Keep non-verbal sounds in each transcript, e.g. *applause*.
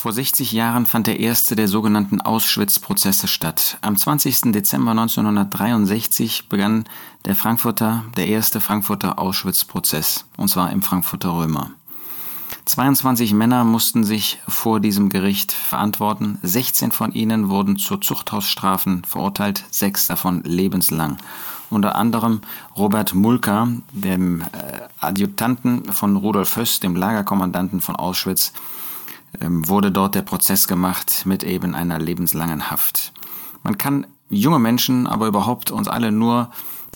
Vor 60 Jahren fand der erste der sogenannten Auschwitz-Prozesse statt. Am 20. Dezember 1963 begann der Frankfurter, der erste Frankfurter Auschwitz-Prozess, und zwar im Frankfurter Römer. 22 Männer mussten sich vor diesem Gericht verantworten. 16 von ihnen wurden zu Zuchthausstrafen verurteilt, sechs davon lebenslang. Unter anderem Robert Mulka, dem äh, Adjutanten von Rudolf Höss, dem Lagerkommandanten von Auschwitz, wurde dort der Prozess gemacht mit eben einer lebenslangen Haft. Man kann junge Menschen, aber überhaupt uns alle nur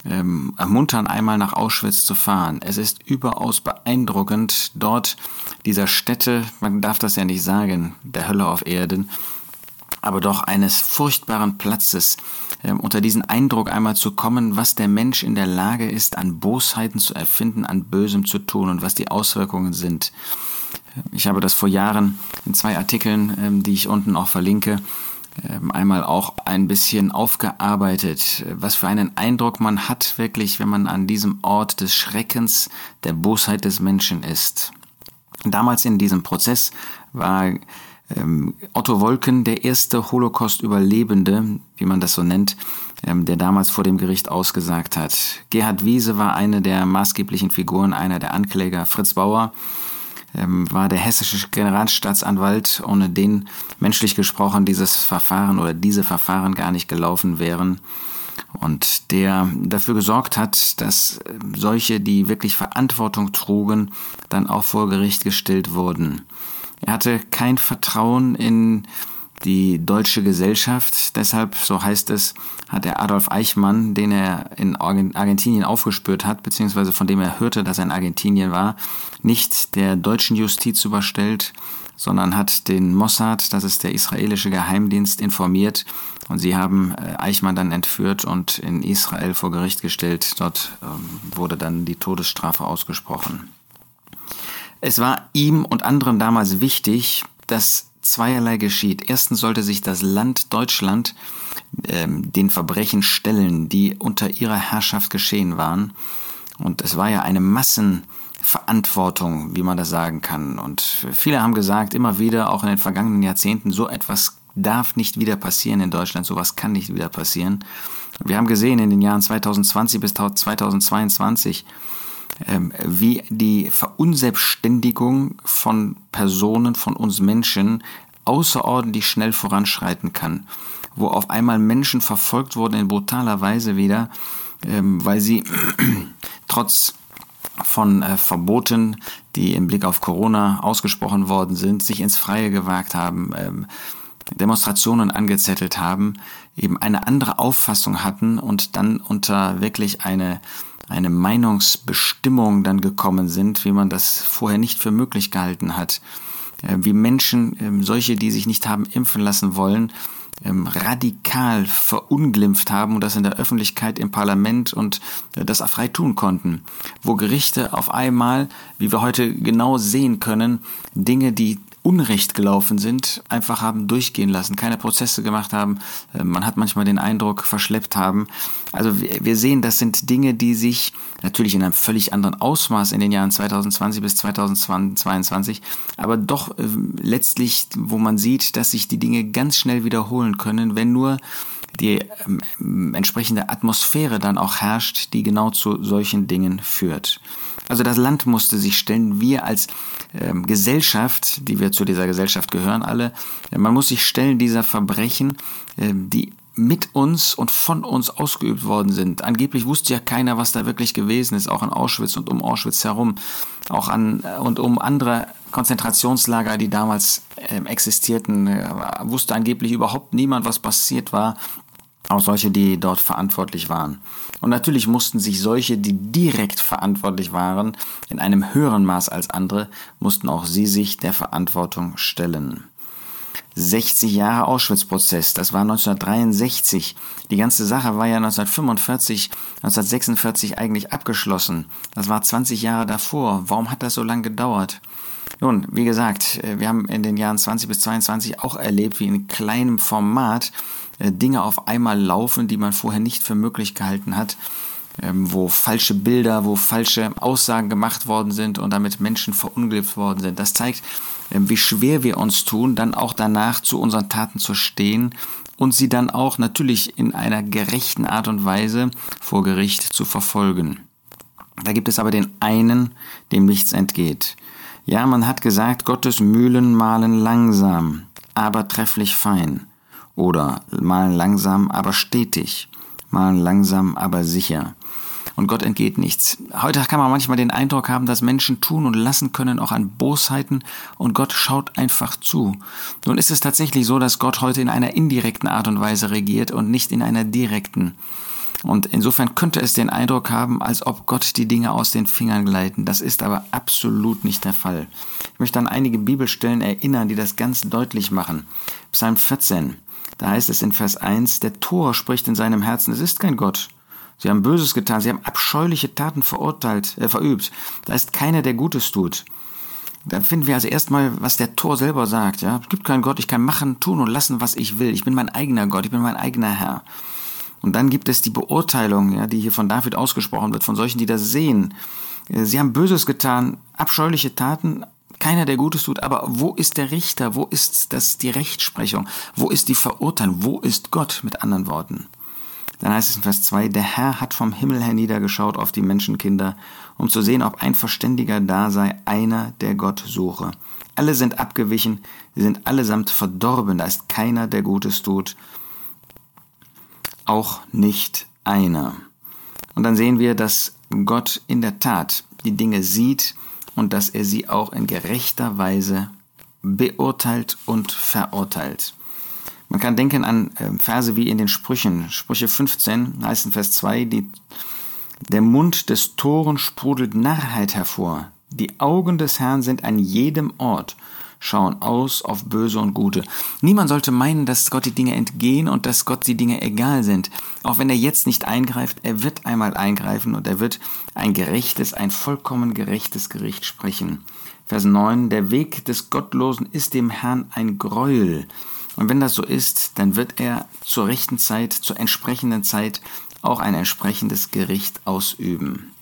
ähm, ermuntern, einmal nach Auschwitz zu fahren. Es ist überaus beeindruckend, dort dieser Stätte, man darf das ja nicht sagen, der Hölle auf Erden, aber doch eines furchtbaren Platzes, ähm, unter diesen Eindruck einmal zu kommen, was der Mensch in der Lage ist, an Bosheiten zu erfinden, an Bösem zu tun und was die Auswirkungen sind. Ich habe das vor Jahren in zwei Artikeln, ähm, die ich unten auch verlinke, ähm, einmal auch ein bisschen aufgearbeitet, was für einen Eindruck man hat wirklich, wenn man an diesem Ort des Schreckens, der Bosheit des Menschen ist. Damals in diesem Prozess war ähm, Otto Wolken der erste Holocaust-Überlebende, wie man das so nennt, der damals vor dem Gericht ausgesagt hat. Gerhard Wiese war eine der maßgeblichen Figuren, einer der Ankläger. Fritz Bauer ähm, war der hessische Generalstaatsanwalt, ohne den menschlich gesprochen dieses Verfahren oder diese Verfahren gar nicht gelaufen wären und der dafür gesorgt hat, dass ähm, solche, die wirklich Verantwortung trugen, dann auch vor Gericht gestellt wurden. Er hatte kein Vertrauen in die deutsche Gesellschaft. Deshalb, so heißt es, hat er Adolf Eichmann, den er in Argentinien aufgespürt hat, beziehungsweise von dem er hörte, dass er in Argentinien war, nicht der deutschen Justiz überstellt, sondern hat den Mossad, das ist der israelische Geheimdienst, informiert und sie haben äh, Eichmann dann entführt und in Israel vor Gericht gestellt. Dort ähm, wurde dann die Todesstrafe ausgesprochen. Es war ihm und anderen damals wichtig, dass zweierlei geschieht. Erstens sollte sich das Land Deutschland ähm, den Verbrechen stellen, die unter ihrer Herrschaft geschehen waren. Und es war ja eine Massenverantwortung, wie man das sagen kann. Und viele haben gesagt, immer wieder, auch in den vergangenen Jahrzehnten, so etwas darf nicht wieder passieren in Deutschland, sowas kann nicht wieder passieren. Wir haben gesehen in den Jahren 2020 bis 2022, ähm, wie die Verunselbstständigung von Personen, von uns Menschen außerordentlich schnell voranschreiten kann, wo auf einmal Menschen verfolgt wurden in brutaler Weise wieder, ähm, weil sie *clears throat* trotz von äh, Verboten, die im Blick auf Corona ausgesprochen worden sind, sich ins Freie gewagt haben, ähm, Demonstrationen angezettelt haben, eben eine andere Auffassung hatten und dann unter wirklich eine eine Meinungsbestimmung dann gekommen sind, wie man das vorher nicht für möglich gehalten hat. Äh, wie Menschen, ähm, solche, die sich nicht haben impfen lassen wollen, ähm, radikal verunglimpft haben und das in der Öffentlichkeit im Parlament und äh, das frei tun konnten. Wo Gerichte auf einmal, wie wir heute genau sehen können, Dinge, die Unrecht gelaufen sind, einfach haben durchgehen lassen, keine Prozesse gemacht haben. Äh, man hat manchmal den Eindruck, verschleppt haben. Also wir sehen, das sind Dinge, die sich natürlich in einem völlig anderen Ausmaß in den Jahren 2020 bis 2022, aber doch äh, letztlich, wo man sieht, dass sich die Dinge ganz schnell wiederholen können, wenn nur die ähm, entsprechende Atmosphäre dann auch herrscht, die genau zu solchen Dingen führt. Also das Land musste sich stellen, wir als ähm, Gesellschaft, die wir zu dieser Gesellschaft gehören alle, äh, man muss sich stellen dieser Verbrechen, äh, die mit uns und von uns ausgeübt worden sind. Angeblich wusste ja keiner, was da wirklich gewesen ist, auch in Auschwitz und um Auschwitz herum, auch an äh, und um andere Konzentrationslager, die damals äh, existierten, äh, wusste angeblich überhaupt niemand, was passiert war auch solche, die dort verantwortlich waren. Und natürlich mussten sich solche, die direkt verantwortlich waren, in einem höheren Maß als andere, mussten auch sie sich der Verantwortung stellen. 60 Jahre Auschwitz-Prozess, das war 1963. Die ganze Sache war ja 1945, 1946 eigentlich abgeschlossen. Das war 20 Jahre davor. Warum hat das so lange gedauert? Nun, wie gesagt, äh, wir haben in den Jahren 20 bis 22 auch erlebt, wie in kleinem Format Dinge auf einmal laufen, die man vorher nicht für möglich gehalten hat, ähm, wo falsche Bilder, wo falsche Aussagen gemacht worden sind und damit Menschen verunglückt worden sind. Das zeigt, ähm, wie schwer wir uns tun, dann auch danach zu unseren Taten zu stehen und sie dann auch natürlich in einer gerechten Art und Weise vor Gericht zu verfolgen. Da gibt es aber den einen, dem nichts entgeht. Ja, man hat gesagt, Gottes Mühlen mahlen langsam, aber trefflich fein. Oder mahlen langsam, aber stetig. Mahlen langsam, aber sicher und Gott entgeht nichts. Heute kann man manchmal den Eindruck haben, dass Menschen tun und lassen können auch an Bosheiten und Gott schaut einfach zu. Nun ist es tatsächlich so, dass Gott heute in einer indirekten Art und Weise regiert und nicht in einer direkten. Und insofern könnte es den Eindruck haben, als ob Gott die Dinge aus den Fingern gleiten. Das ist aber absolut nicht der Fall. Ich möchte an einige Bibelstellen erinnern, die das ganz deutlich machen. Psalm 14. Da heißt es in Vers 1, der Tor spricht in seinem Herzen, es ist kein Gott. Sie haben Böses getan, sie haben abscheuliche Taten verurteilt, äh, verübt. Da ist keiner, der Gutes tut. Dann finden wir also erstmal, was der Tor selber sagt. Ja, es gibt keinen Gott, ich kann machen, tun und lassen, was ich will. Ich bin mein eigener Gott, ich bin mein eigener Herr. Und dann gibt es die Beurteilung, ja, die hier von David ausgesprochen wird, von solchen, die das sehen. Äh, sie haben Böses getan, abscheuliche Taten, keiner, der Gutes tut, aber wo ist der Richter? Wo ist das die Rechtsprechung? Wo ist die Verurteilung? Wo ist Gott mit anderen Worten? Dann heißt es in Vers 2, der Herr hat vom Himmel herniedergeschaut auf die Menschenkinder, um zu sehen, ob ein Verständiger da sei, einer, der Gott suche. Alle sind abgewichen, sie sind allesamt verdorben, da ist keiner, der Gutes tut, auch nicht einer. Und dann sehen wir, dass Gott in der Tat die Dinge sieht und dass er sie auch in gerechter Weise beurteilt und verurteilt. Man kann denken an ähm, Verse wie in den Sprüchen. Sprüche 15 heißt in Vers 2, die, der Mund des Toren sprudelt Narrheit hervor. Die Augen des Herrn sind an jedem Ort, schauen aus auf Böse und Gute. Niemand sollte meinen, dass Gott die Dinge entgehen und dass Gott die Dinge egal sind. Auch wenn er jetzt nicht eingreift, er wird einmal eingreifen und er wird ein gerechtes, ein vollkommen gerechtes Gericht sprechen. Vers 9, der Weg des Gottlosen ist dem Herrn ein Gräuel. Und wenn das so ist, dann wird er zur rechten Zeit, zur entsprechenden Zeit auch ein entsprechendes Gericht ausüben.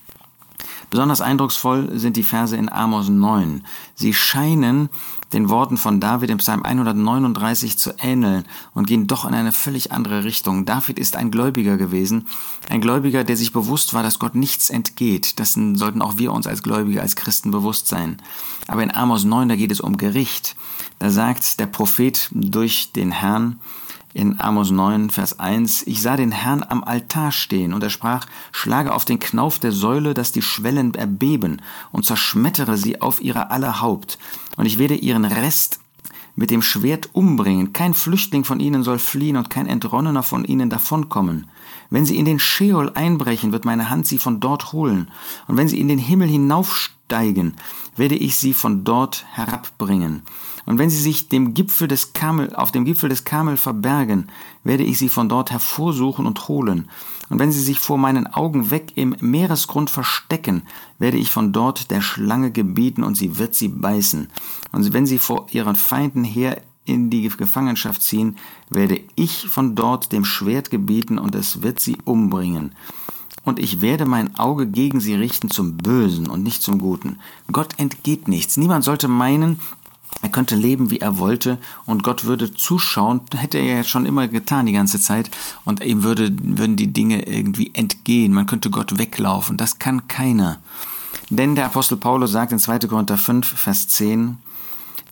Besonders eindrucksvoll sind die Verse in Amos 9. Sie scheinen den Worten von David im Psalm 139 zu ähneln und gehen doch in eine völlig andere Richtung. David ist ein Gläubiger gewesen, ein Gläubiger, der sich bewusst war, dass Gott nichts entgeht. Das sollten auch wir uns als Gläubige, als Christen bewusst sein. Aber in Amos 9, da geht es um Gericht. Da sagt der Prophet durch den Herrn, in Amos 9, Vers 1, ich sah den Herrn am Altar stehen, und er sprach, schlage auf den Knauf der Säule, dass die Schwellen erbeben, und zerschmettere sie auf ihrer aller Haupt, und ich werde ihren Rest mit dem Schwert umbringen, kein Flüchtling von ihnen soll fliehen und kein Entronnener von ihnen davonkommen. Wenn sie in den Scheol einbrechen, wird meine Hand sie von dort holen, und wenn sie in den Himmel hinaufsteigen, werde ich sie von dort herabbringen. Und wenn sie sich dem Gipfel des Kamel, auf dem Gipfel des Kamel verbergen, werde ich sie von dort hervorsuchen und holen. Und wenn sie sich vor meinen Augen weg im Meeresgrund verstecken, werde ich von dort der Schlange gebieten und sie wird sie beißen. Und wenn sie vor ihren Feinden her in die Gefangenschaft ziehen, werde ich von dort dem Schwert gebieten und es wird sie umbringen. Und ich werde mein Auge gegen sie richten zum Bösen und nicht zum Guten. Gott entgeht nichts. Niemand sollte meinen, er könnte leben, wie er wollte, und Gott würde zuschauen, hätte er ja schon immer getan die ganze Zeit, und ihm würde, würden die Dinge irgendwie entgehen. Man könnte Gott weglaufen. Das kann keiner. Denn der Apostel Paulus sagt in 2. Korinther 5, Vers 10,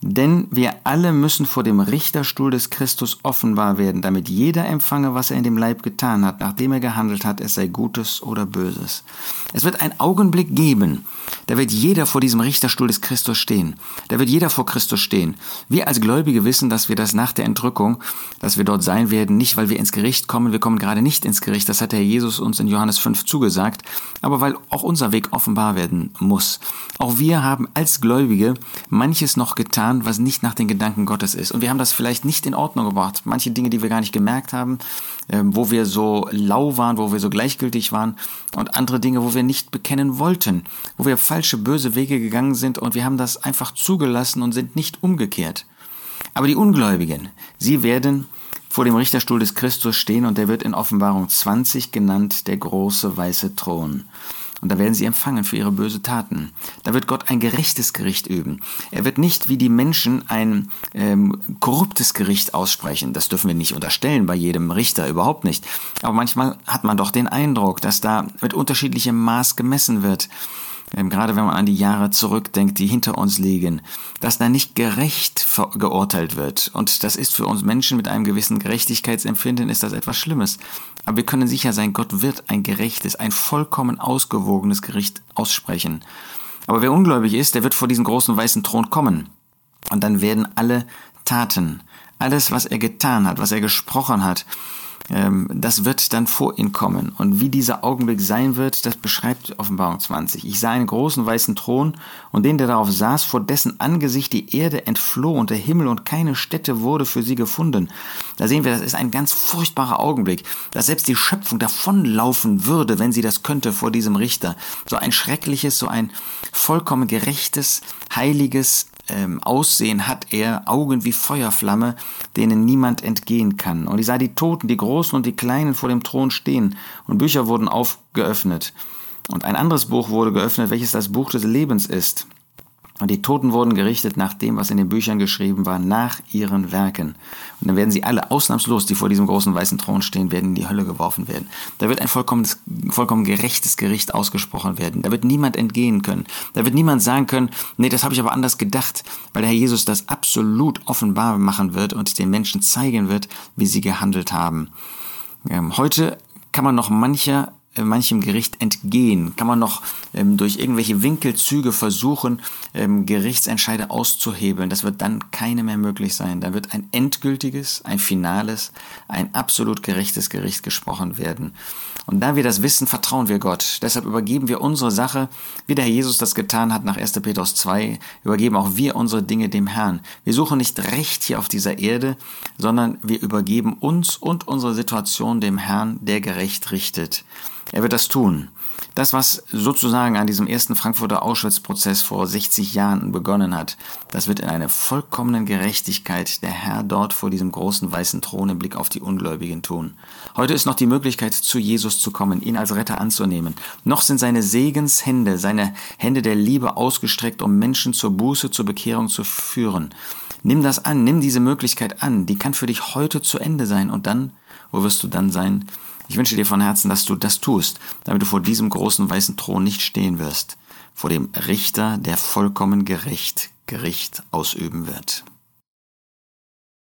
denn wir alle müssen vor dem Richterstuhl des Christus offenbar werden, damit jeder empfange, was er in dem Leib getan hat, nachdem er gehandelt hat, es sei Gutes oder Böses. Es wird einen Augenblick geben, da wird jeder vor diesem Richterstuhl des Christus stehen. Da wird jeder vor Christus stehen. Wir als Gläubige wissen, dass wir das nach der Entrückung, dass wir dort sein werden, nicht weil wir ins Gericht kommen, wir kommen gerade nicht ins Gericht, das hat Herr Jesus uns in Johannes 5 zugesagt, aber weil auch unser Weg offenbar werden muss. Auch wir haben als Gläubige manches noch getan, getan, was nicht nach den Gedanken Gottes ist. Und wir haben das vielleicht nicht in Ordnung gebracht. Manche Dinge, die wir gar nicht gemerkt haben, äh, wo wir so lau waren, wo wir so gleichgültig waren und andere Dinge, wo wir nicht bekennen wollten, wo wir falsche, böse Wege gegangen sind und wir haben das einfach zugelassen und sind nicht umgekehrt. Aber die Ungläubigen, sie werden vor dem Richterstuhl des Christus stehen und der wird in Offenbarung 20 genannt der große weiße Thron. Und da werden sie empfangen für ihre böse Taten. Da wird Gott ein gerechtes Gericht üben. Er wird nicht wie die Menschen ein ähm, korruptes Gericht aussprechen. Das dürfen wir nicht unterstellen bei jedem Richter, überhaupt nicht. Aber manchmal hat man doch den Eindruck, dass da mit unterschiedlichem Maß gemessen wird gerade wenn man an die Jahre zurückdenkt, die hinter uns liegen, dass da nicht gerecht geurteilt wird. Und das ist für uns Menschen mit einem gewissen Gerechtigkeitsempfinden ist das etwas Schlimmes. Aber wir können sicher sein, Gott wird ein gerechtes, ein vollkommen ausgewogenes Gericht aussprechen. Aber wer ungläubig ist, der wird vor diesen großen weißen Thron kommen. Und dann werden alle Taten, alles, was er getan hat, was er gesprochen hat, ähm, das wird dann vor ihn kommen. Und wie dieser Augenblick sein wird, das beschreibt Offenbarung 20. Ich sah einen großen weißen Thron und den, der darauf saß, vor dessen Angesicht die Erde entfloh und der Himmel und keine Stätte wurde für sie gefunden. Da sehen wir, das ist ein ganz furchtbarer Augenblick, dass selbst die Schöpfung davonlaufen würde, wenn sie das könnte vor diesem Richter. So ein schreckliches, so ein vollkommen gerechtes, heiliges, ähm, Aussehen hat er, Augen wie Feuerflamme, denen niemand entgehen kann. Und ich sah die Toten, die Großen und die Kleinen vor dem Thron stehen, und Bücher wurden aufgeöffnet. Und ein anderes Buch wurde geöffnet, welches das Buch des Lebens ist. Und die Toten wurden gerichtet nach dem, was in den Büchern geschrieben war, nach ihren Werken. Und dann werden sie alle ausnahmslos, die vor diesem großen weißen Thron stehen, werden in die Hölle geworfen werden. Da wird ein vollkommen gerechtes Gericht ausgesprochen werden. Da wird niemand entgehen können. Da wird niemand sagen können, nee, das habe ich aber anders gedacht, weil der Herr Jesus das absolut offenbar machen wird und den Menschen zeigen wird, wie sie gehandelt haben. Ähm, heute kann man noch mancher äh, manchem Gericht entgehen? Kann man noch ähm, durch irgendwelche Winkelzüge versuchen, ähm, Gerichtsentscheide auszuhebeln? Das wird dann keine mehr möglich sein. Da wird ein endgültiges, ein finales, ein absolut gerechtes Gericht gesprochen werden. Und da wir das wissen, vertrauen wir Gott. Deshalb übergeben wir unsere Sache, wie der Herr Jesus das getan hat nach 1. Petrus 2, übergeben auch wir unsere Dinge dem Herrn. Wir suchen nicht Recht hier auf dieser Erde, sondern wir übergeben uns und unsere Situation dem Herrn, der gerecht richtet. Er wird das tun. Das, was sozusagen an diesem ersten Frankfurter Auschwitz-Prozess vor 60 Jahren begonnen hat, das wird in einer vollkommenen Gerechtigkeit der Herr dort vor diesem großen weißen Thron im Blick auf die Ungläubigen tun. Heute ist noch die Möglichkeit, zu Jesus zu kommen, ihn als Retter anzunehmen. Noch sind seine Segenshände, seine Hände der Liebe ausgestreckt, um Menschen zur Buße, zur Bekehrung zu führen. Nimm das an, nimm diese Möglichkeit an, die kann für dich heute zu Ende sein und dann, wo wirst du dann sein? Ich wünsche dir von Herzen, dass du das tust, damit du vor diesem großen weißen Thron nicht stehen wirst, vor dem Richter, der vollkommen gerecht Gericht ausüben wird.